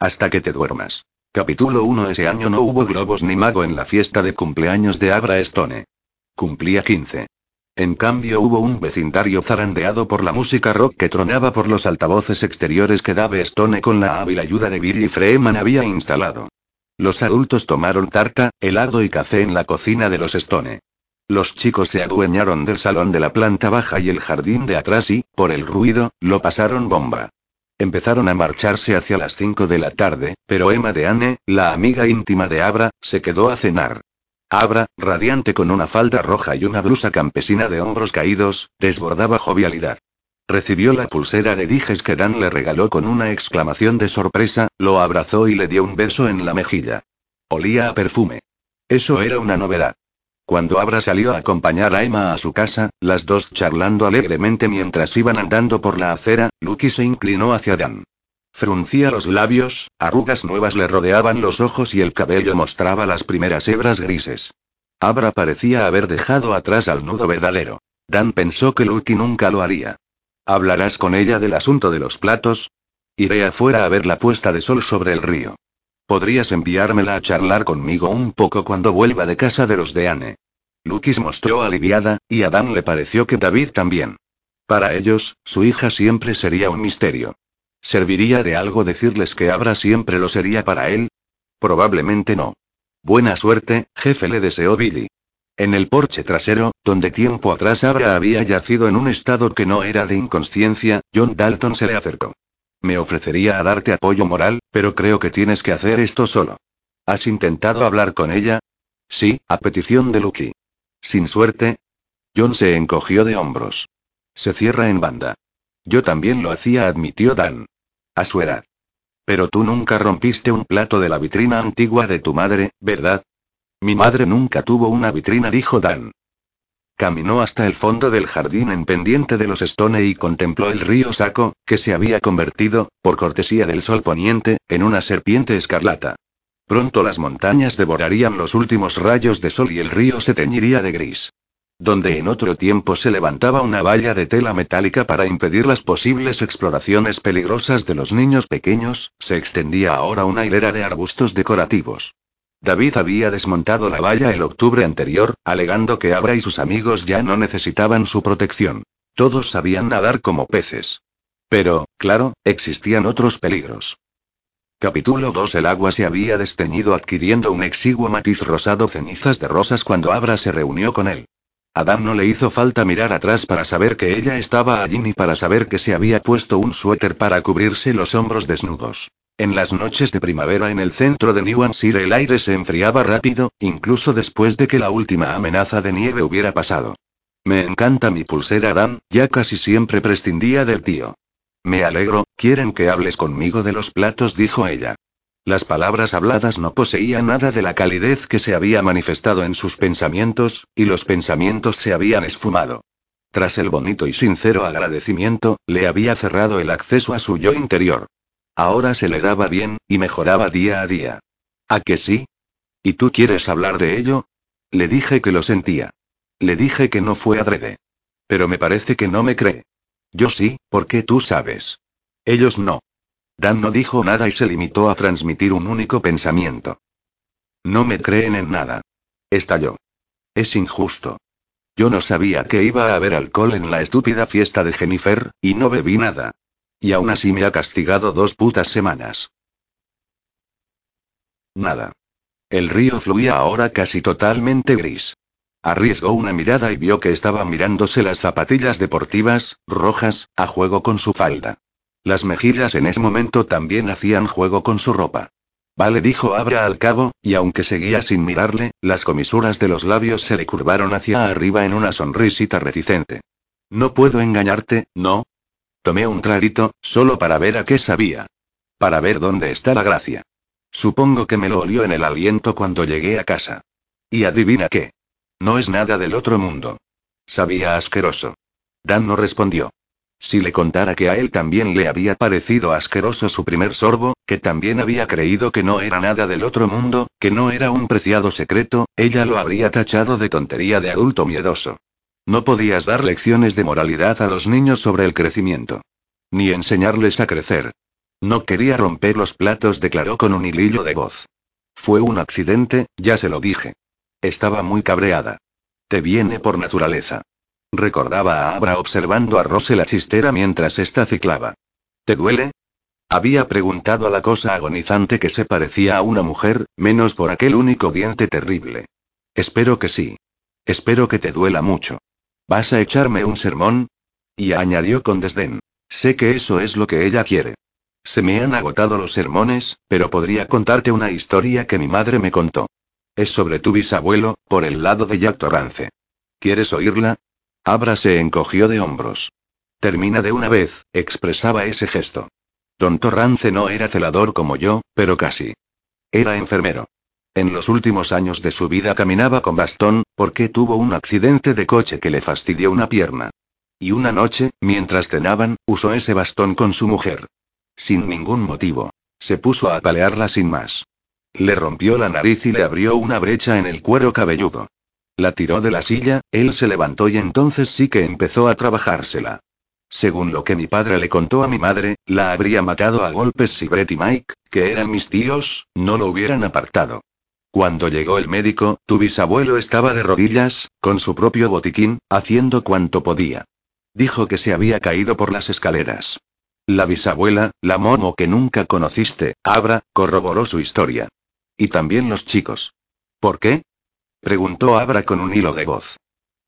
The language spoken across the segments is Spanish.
Hasta que te duermas. Capítulo 1 Ese año no hubo globos ni mago en la fiesta de cumpleaños de Abra Stone. Cumplía 15. En cambio hubo un vecindario zarandeado por la música rock que tronaba por los altavoces exteriores que Dave Stone con la hábil ayuda de Billy Freeman había instalado. Los adultos tomaron tarta, helado y café en la cocina de los Stone. Los chicos se adueñaron del salón de la planta baja y el jardín de atrás y, por el ruido, lo pasaron bomba. Empezaron a marcharse hacia las 5 de la tarde, pero Emma de Anne, la amiga íntima de Abra, se quedó a cenar. Abra, radiante con una falda roja y una blusa campesina de hombros caídos, desbordaba jovialidad. Recibió la pulsera de dijes que Dan le regaló con una exclamación de sorpresa, lo abrazó y le dio un beso en la mejilla. Olía a perfume. Eso era una novedad. Cuando Abra salió a acompañar a Emma a su casa, las dos charlando alegremente mientras iban andando por la acera, Lucky se inclinó hacia Dan. Fruncía los labios, arrugas nuevas le rodeaban los ojos y el cabello mostraba las primeras hebras grises. Abra parecía haber dejado atrás al nudo verdadero. Dan pensó que Lucky nunca lo haría. ¿Hablarás con ella del asunto de los platos? Iré afuera a ver la puesta de sol sobre el río. ¿Podrías enviármela a charlar conmigo un poco cuando vuelva de casa de los de Anne? Lucky se mostró aliviada, y a Dan le pareció que David también. Para ellos, su hija siempre sería un misterio. ¿Serviría de algo decirles que Abra siempre lo sería para él? Probablemente no. Buena suerte, jefe, le deseó Billy. En el porche trasero, donde tiempo atrás Abra había yacido en un estado que no era de inconsciencia, John Dalton se le acercó. Me ofrecería a darte apoyo moral, pero creo que tienes que hacer esto solo. ¿Has intentado hablar con ella? Sí, a petición de Lucky. ¿Sin suerte? John se encogió de hombros. Se cierra en banda. Yo también lo hacía, admitió Dan. A su edad. Pero tú nunca rompiste un plato de la vitrina antigua de tu madre, ¿verdad? Mi madre nunca tuvo una vitrina, dijo Dan. Caminó hasta el fondo del jardín en pendiente de los Stone y contempló el río Saco, que se había convertido, por cortesía del sol poniente, en una serpiente escarlata. Pronto las montañas devorarían los últimos rayos de sol y el río se teñiría de gris. Donde en otro tiempo se levantaba una valla de tela metálica para impedir las posibles exploraciones peligrosas de los niños pequeños, se extendía ahora una hilera de arbustos decorativos. David había desmontado la valla el octubre anterior, alegando que Abra y sus amigos ya no necesitaban su protección. Todos sabían nadar como peces. Pero, claro, existían otros peligros. Capítulo 2 El agua se había desteñido adquiriendo un exiguo matiz rosado cenizas de rosas cuando Abra se reunió con él. Adam no le hizo falta mirar atrás para saber que ella estaba allí ni para saber que se había puesto un suéter para cubrirse los hombros desnudos. En las noches de primavera en el centro de New Hampshire el aire se enfriaba rápido, incluso después de que la última amenaza de nieve hubiera pasado. Me encanta mi pulsera, Adam, ya casi siempre prescindía del tío. Me alegro, quieren que hables conmigo de los platos, dijo ella. Las palabras habladas no poseían nada de la calidez que se había manifestado en sus pensamientos, y los pensamientos se habían esfumado. Tras el bonito y sincero agradecimiento, le había cerrado el acceso a su yo interior. Ahora se le daba bien, y mejoraba día a día. ¿A que sí? ¿Y tú quieres hablar de ello? Le dije que lo sentía. Le dije que no fue adrede. Pero me parece que no me cree. Yo sí, porque tú sabes. Ellos no. Dan no dijo nada y se limitó a transmitir un único pensamiento. No me creen en nada. Estalló. Es injusto. Yo no sabía que iba a haber alcohol en la estúpida fiesta de Jennifer, y no bebí nada. Y aún así me ha castigado dos putas semanas. Nada. El río fluía ahora casi totalmente gris. Arriesgó una mirada y vio que estaba mirándose las zapatillas deportivas, rojas, a juego con su falda. Las mejillas en ese momento también hacían juego con su ropa. Vale, dijo Abra al cabo, y aunque seguía sin mirarle, las comisuras de los labios se le curvaron hacia arriba en una sonrisita reticente. No puedo engañarte, ¿no? Tomé un traguito, solo para ver a qué sabía. Para ver dónde está la gracia. Supongo que me lo olió en el aliento cuando llegué a casa. Y adivina qué. No es nada del otro mundo. Sabía asqueroso. Dan no respondió. Si le contara que a él también le había parecido asqueroso su primer sorbo, que también había creído que no era nada del otro mundo, que no era un preciado secreto, ella lo habría tachado de tontería de adulto miedoso. No podías dar lecciones de moralidad a los niños sobre el crecimiento. Ni enseñarles a crecer. No quería romper los platos, declaró con un hilillo de voz. Fue un accidente, ya se lo dije. Estaba muy cabreada. Te viene por naturaleza. Recordaba a Abra observando a Rose la chistera mientras ésta ciclaba. ¿Te duele? Había preguntado a la cosa agonizante que se parecía a una mujer, menos por aquel único diente terrible. Espero que sí. Espero que te duela mucho. ¿Vas a echarme un sermón? Y añadió con desdén. Sé que eso es lo que ella quiere. Se me han agotado los sermones, pero podría contarte una historia que mi madre me contó. Es sobre tu bisabuelo, por el lado de Jack Torrance. ¿Quieres oírla? Abra se encogió de hombros. Termina de una vez, expresaba ese gesto. Don Torrance no era celador como yo, pero casi. Era enfermero. En los últimos años de su vida caminaba con bastón, porque tuvo un accidente de coche que le fastidió una pierna. Y una noche, mientras cenaban, usó ese bastón con su mujer. Sin ningún motivo. Se puso a apalearla sin más. Le rompió la nariz y le abrió una brecha en el cuero cabelludo. La tiró de la silla, él se levantó y entonces sí que empezó a trabajársela. Según lo que mi padre le contó a mi madre, la habría matado a golpes si Brett y Mike, que eran mis tíos, no lo hubieran apartado. Cuando llegó el médico, tu bisabuelo estaba de rodillas, con su propio botiquín, haciendo cuanto podía. Dijo que se había caído por las escaleras. La bisabuela, la momo que nunca conociste, Abra, corroboró su historia. Y también los chicos. ¿Por qué? Preguntó Abra con un hilo de voz.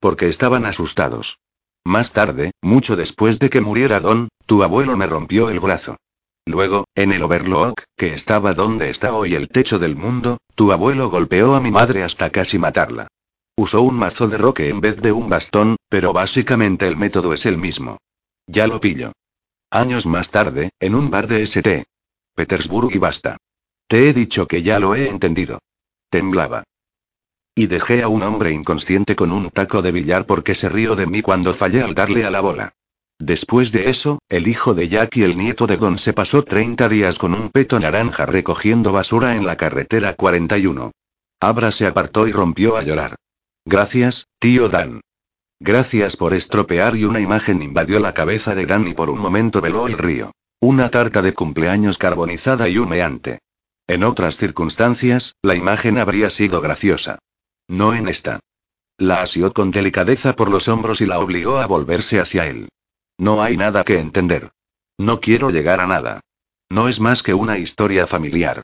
Porque estaban asustados. Más tarde, mucho después de que muriera Don, tu abuelo me rompió el brazo. Luego, en el Overlook, que estaba donde está hoy el techo del mundo, tu abuelo golpeó a mi madre hasta casi matarla. Usó un mazo de roque en vez de un bastón, pero básicamente el método es el mismo. Ya lo pillo. Años más tarde, en un bar de St. Petersburg y basta. Te he dicho que ya lo he entendido. Temblaba. Y dejé a un hombre inconsciente con un taco de billar porque se rió de mí cuando fallé al darle a la bola. Después de eso, el hijo de Jack y el nieto de Don se pasó 30 días con un peto naranja recogiendo basura en la carretera 41. Abra se apartó y rompió a llorar. Gracias, tío Dan. Gracias por estropear y una imagen invadió la cabeza de Dan y por un momento veló el río. Una tarta de cumpleaños carbonizada y humeante. En otras circunstancias, la imagen habría sido graciosa. No en esta. La asió con delicadeza por los hombros y la obligó a volverse hacia él. No hay nada que entender. No quiero llegar a nada. No es más que una historia familiar.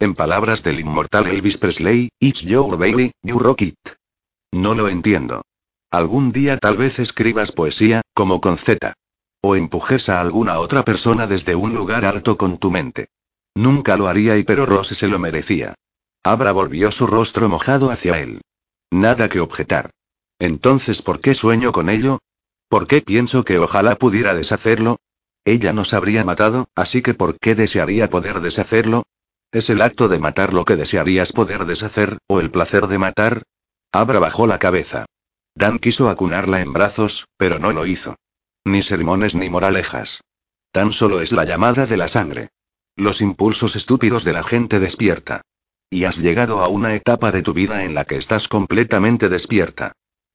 En palabras del inmortal Elvis Presley, It's your baby, you rock it. No lo entiendo. Algún día tal vez escribas poesía, como con Z. O empujes a alguna otra persona desde un lugar alto con tu mente. Nunca lo haría y pero Rose se lo merecía. Abra volvió su rostro mojado hacia él. Nada que objetar. Entonces, ¿por qué sueño con ello? ¿Por qué pienso que ojalá pudiera deshacerlo? Ella nos habría matado, así que ¿por qué desearía poder deshacerlo? ¿Es el acto de matar lo que desearías poder deshacer, o el placer de matar? Abra bajó la cabeza. Dan quiso acunarla en brazos, pero no lo hizo. Ni sermones ni moralejas. Tan solo es la llamada de la sangre. Los impulsos estúpidos de la gente despierta. Y has llegado a una etapa de tu vida en la que estás completamente despierta.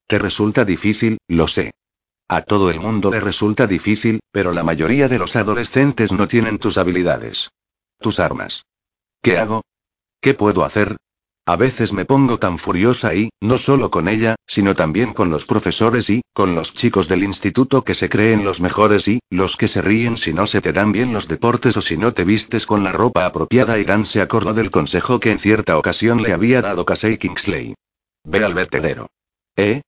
Te resulta difícil, lo sé. A todo el mundo le resulta difícil, pero la mayoría de los adolescentes no tienen tus habilidades. Tus armas. ¿Qué hago? ¿Qué puedo hacer? A veces me pongo tan furiosa y, no solo con ella, sino también con los profesores y, con los chicos del instituto que se creen los mejores y, los que se ríen si no se te dan bien los deportes o si no te vistes con la ropa apropiada. y Dan se acordó del consejo que en cierta ocasión le había dado Casey Kingsley. Ve al vertedero. ¿Eh?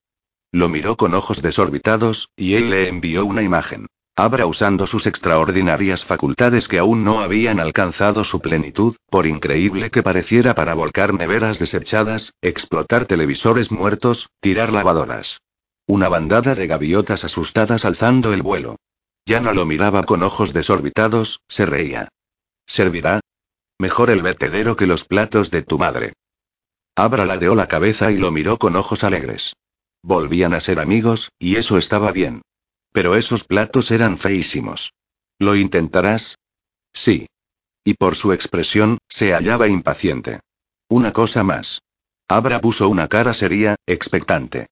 Lo miró con ojos desorbitados, y él le envió una imagen. Abra usando sus extraordinarias facultades que aún no habían alcanzado su plenitud, por increíble que pareciera para volcar neveras desechadas, explotar televisores muertos, tirar lavadoras. Una bandada de gaviotas asustadas alzando el vuelo. Ya no lo miraba con ojos desorbitados, se reía. ¿Servirá? Mejor el vertedero que los platos de tu madre. Abra ladeó la cabeza y lo miró con ojos alegres. Volvían a ser amigos, y eso estaba bien. Pero esos platos eran feísimos. ¿Lo intentarás? Sí. Y por su expresión, se hallaba impaciente. Una cosa más. Abra puso una cara seria, expectante.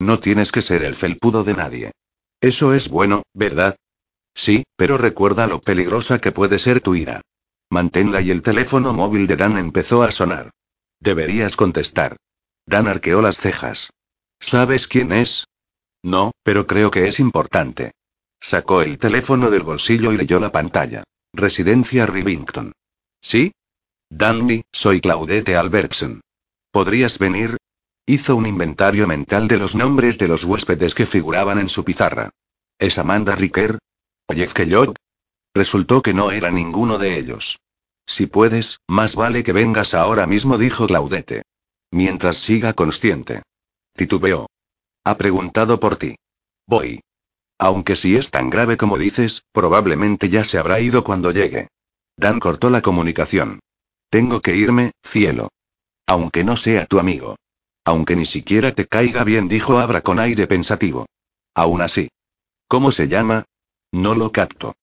No tienes que ser el felpudo de nadie. Eso es bueno, ¿verdad? Sí, pero recuerda lo peligrosa que puede ser tu ira. Manténla y el teléfono móvil de Dan empezó a sonar. Deberías contestar. Dan arqueó las cejas. ¿Sabes quién es? No, pero creo que es importante. Sacó el teléfono del bolsillo y leyó la pantalla. Residencia Rivington. ¿Sí? Danny, soy Claudette Albertson. ¿Podrías venir? Hizo un inventario mental de los nombres de los huéspedes que figuraban en su pizarra. ¿Es Amanda Ricker? ¿Jeff Kellogg? Resultó que no era ninguno de ellos. Si puedes, más vale que vengas ahora mismo, dijo Claudette. Mientras siga consciente. Titubeó. Ha preguntado por ti. Voy. Aunque si es tan grave como dices, probablemente ya se habrá ido cuando llegue. Dan cortó la comunicación. Tengo que irme, cielo. Aunque no sea tu amigo. Aunque ni siquiera te caiga bien, dijo Abra con aire pensativo. Aún así. ¿Cómo se llama? No lo capto.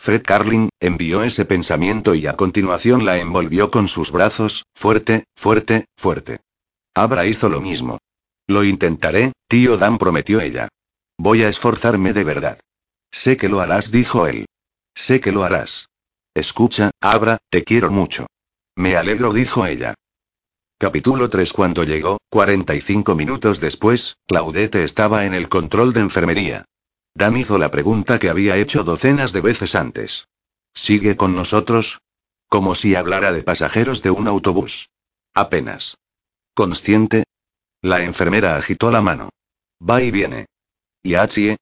Fred Carlin, envió ese pensamiento y a continuación la envolvió con sus brazos, fuerte, fuerte, fuerte. Abra hizo lo mismo. Lo intentaré, tío Dan prometió ella. Voy a esforzarme de verdad. Sé que lo harás, dijo él. Sé que lo harás. Escucha, Abra, te quiero mucho. Me alegro, dijo ella. Capítulo 3 Cuando llegó, 45 minutos después, Claudette estaba en el control de enfermería. Dan hizo la pregunta que había hecho docenas de veces antes. ¿Sigue con nosotros? Como si hablara de pasajeros de un autobús. Apenas. ¿Consciente? La enfermera agitó la mano. Va y viene. ¿Y Achie?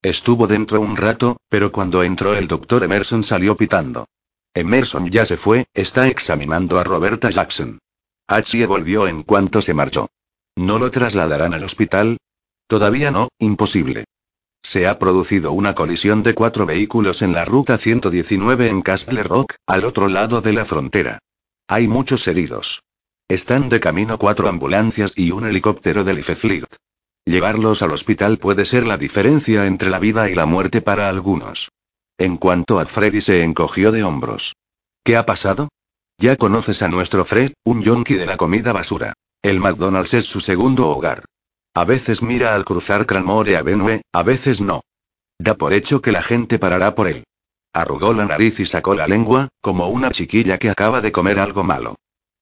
Estuvo dentro un rato, pero cuando entró el doctor Emerson salió pitando. Emerson ya se fue, está examinando a Roberta Jackson. Achie volvió en cuanto se marchó. ¿No lo trasladarán al hospital? Todavía no, imposible. Se ha producido una colisión de cuatro vehículos en la ruta 119 en Castle Rock, al otro lado de la frontera. Hay muchos heridos. Están de camino cuatro ambulancias y un helicóptero del IFE Llevarlos al hospital puede ser la diferencia entre la vida y la muerte para algunos. En cuanto a Freddy se encogió de hombros. ¿Qué ha pasado? Ya conoces a nuestro Fred, un yonki de la comida basura. El McDonald's es su segundo hogar. A veces mira al cruzar Cranmore Avenue, a veces no. Da por hecho que la gente parará por él. Arrugó la nariz y sacó la lengua, como una chiquilla que acaba de comer algo malo.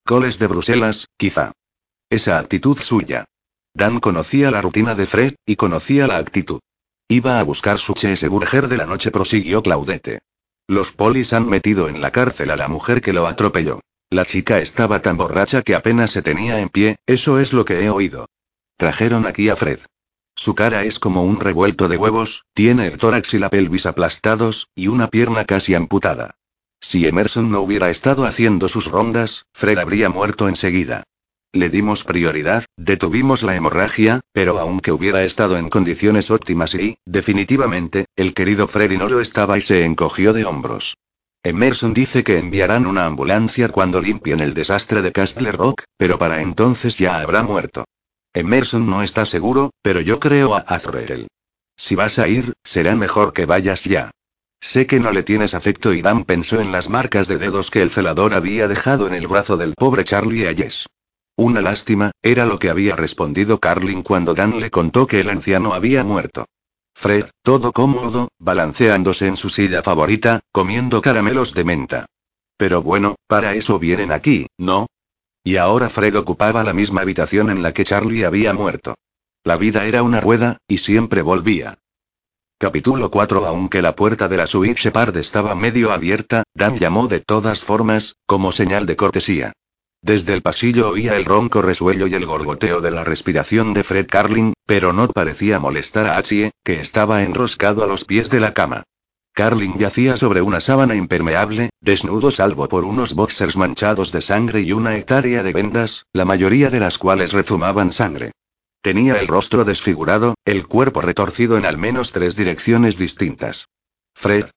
Coles de Bruselas, quizá. Esa actitud suya. Dan conocía la rutina de Fred, y conocía la actitud. Iba a buscar su cheeseburger de la noche, prosiguió Claudette. Los polis han metido en la cárcel a la mujer que lo atropelló. La chica estaba tan borracha que apenas se tenía en pie, eso es lo que he oído. Trajeron aquí a Fred. Su cara es como un revuelto de huevos, tiene el tórax y la pelvis aplastados, y una pierna casi amputada. Si Emerson no hubiera estado haciendo sus rondas, Fred habría muerto enseguida. Le dimos prioridad, detuvimos la hemorragia, pero aunque hubiera estado en condiciones óptimas y, definitivamente, el querido Freddy no lo estaba y se encogió de hombros. Emerson dice que enviarán una ambulancia cuando limpien el desastre de Castle Rock, pero para entonces ya habrá muerto. Emerson no está seguro, pero yo creo a Azrael. Si vas a ir, será mejor que vayas ya. Sé que no le tienes afecto y Dan pensó en las marcas de dedos que el celador había dejado en el brazo del pobre Charlie Ayes. Una lástima, era lo que había respondido Carlin cuando Dan le contó que el anciano había muerto. Fred, todo cómodo, balanceándose en su silla favorita, comiendo caramelos de menta. Pero bueno, para eso vienen aquí, ¿no? Y ahora Fred ocupaba la misma habitación en la que Charlie había muerto. La vida era una rueda, y siempre volvía. Capítulo 4 Aunque la puerta de la suite Shepard estaba medio abierta, Dan llamó de todas formas, como señal de cortesía. Desde el pasillo oía el ronco resuello y el gorgoteo de la respiración de Fred Carlin, pero no parecía molestar a Achie, que estaba enroscado a los pies de la cama. Carlin yacía sobre una sábana impermeable, desnudo salvo por unos boxers manchados de sangre y una hectárea de vendas, la mayoría de las cuales rezumaban sangre. Tenía el rostro desfigurado, el cuerpo retorcido en al menos tres direcciones distintas. Fred.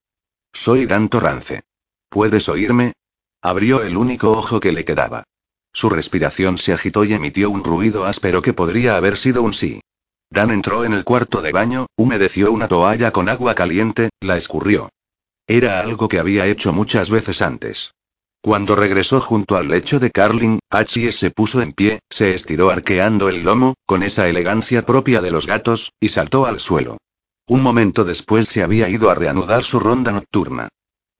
Soy Dan Torrance. ¿Puedes oírme? Abrió el único ojo que le quedaba. Su respiración se agitó y emitió un ruido áspero que podría haber sido un sí. Dan entró en el cuarto de baño, humedeció una toalla con agua caliente, la escurrió. Era algo que había hecho muchas veces antes. Cuando regresó junto al lecho de Carlin, H se puso en pie, se estiró arqueando el lomo, con esa elegancia propia de los gatos, y saltó al suelo. Un momento después se había ido a reanudar su ronda nocturna.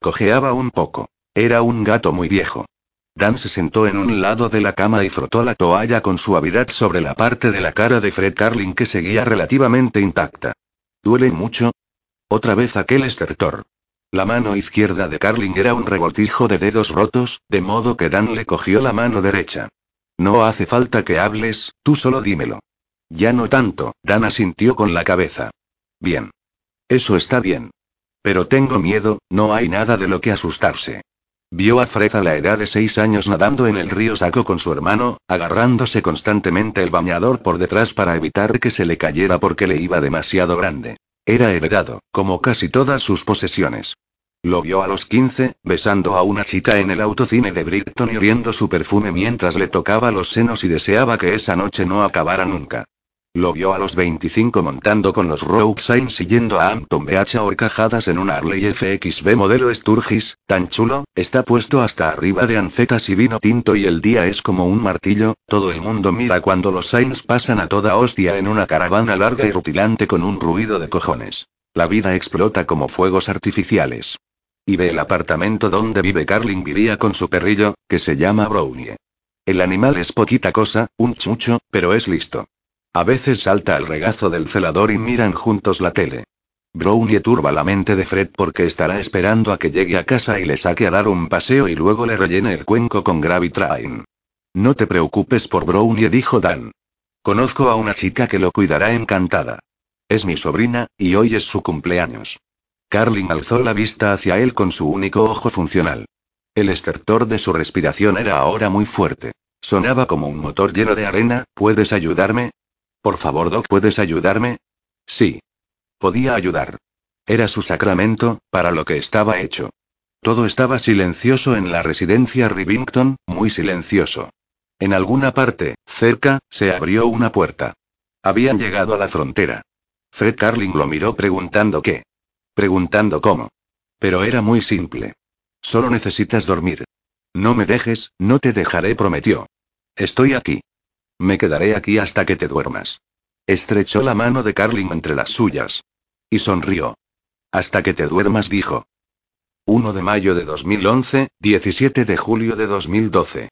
Cojeaba un poco. Era un gato muy viejo. Dan se sentó en un lado de la cama y frotó la toalla con suavidad sobre la parte de la cara de Fred Carlin que seguía relativamente intacta. ¿Duele mucho? Otra vez aquel estertor. La mano izquierda de Carlin era un revoltijo de dedos rotos, de modo que Dan le cogió la mano derecha. No hace falta que hables, tú solo dímelo. Ya no tanto, Dan asintió con la cabeza. Bien. Eso está bien. Pero tengo miedo, no hay nada de lo que asustarse. Vio a Fred a la edad de seis años nadando en el río Saco con su hermano, agarrándose constantemente el bañador por detrás para evitar que se le cayera porque le iba demasiado grande. Era heredado, como casi todas sus posesiones. Lo vio a los 15, besando a una chica en el autocine de Brighton y oliendo su perfume mientras le tocaba los senos y deseaba que esa noche no acabara nunca. Lo vio a los 25 montando con los Rogue y yendo a Hampton Beach a horcajadas en un Harley FXB modelo Sturgis, tan chulo, está puesto hasta arriba de ancetas y vino tinto y el día es como un martillo, todo el mundo mira cuando los Saints pasan a toda hostia en una caravana larga y rutilante con un ruido de cojones. La vida explota como fuegos artificiales. Y ve el apartamento donde vive Carlin vivía con su perrillo, que se llama Brownie. El animal es poquita cosa, un chucho, pero es listo. A veces salta al regazo del celador y miran juntos la tele. Brownie turba la mente de Fred porque estará esperando a que llegue a casa y le saque a dar un paseo y luego le rellene el cuenco con Gravitrain. No te preocupes por Brownie, dijo Dan. Conozco a una chica que lo cuidará encantada. Es mi sobrina, y hoy es su cumpleaños. Carlin alzó la vista hacia él con su único ojo funcional. El estertor de su respiración era ahora muy fuerte. Sonaba como un motor lleno de arena, ¿puedes ayudarme? Por favor, Doc, ¿puedes ayudarme? Sí. Podía ayudar. Era su sacramento, para lo que estaba hecho. Todo estaba silencioso en la residencia Rivington, muy silencioso. En alguna parte, cerca, se abrió una puerta. Habían llegado a la frontera. Fred Carling lo miró preguntando qué. Preguntando cómo. Pero era muy simple. Solo necesitas dormir. No me dejes, no te dejaré, prometió. Estoy aquí. Me quedaré aquí hasta que te duermas. Estrechó la mano de Carlin entre las suyas. Y sonrió. Hasta que te duermas, dijo. 1 de mayo de 2011, 17 de julio de 2012.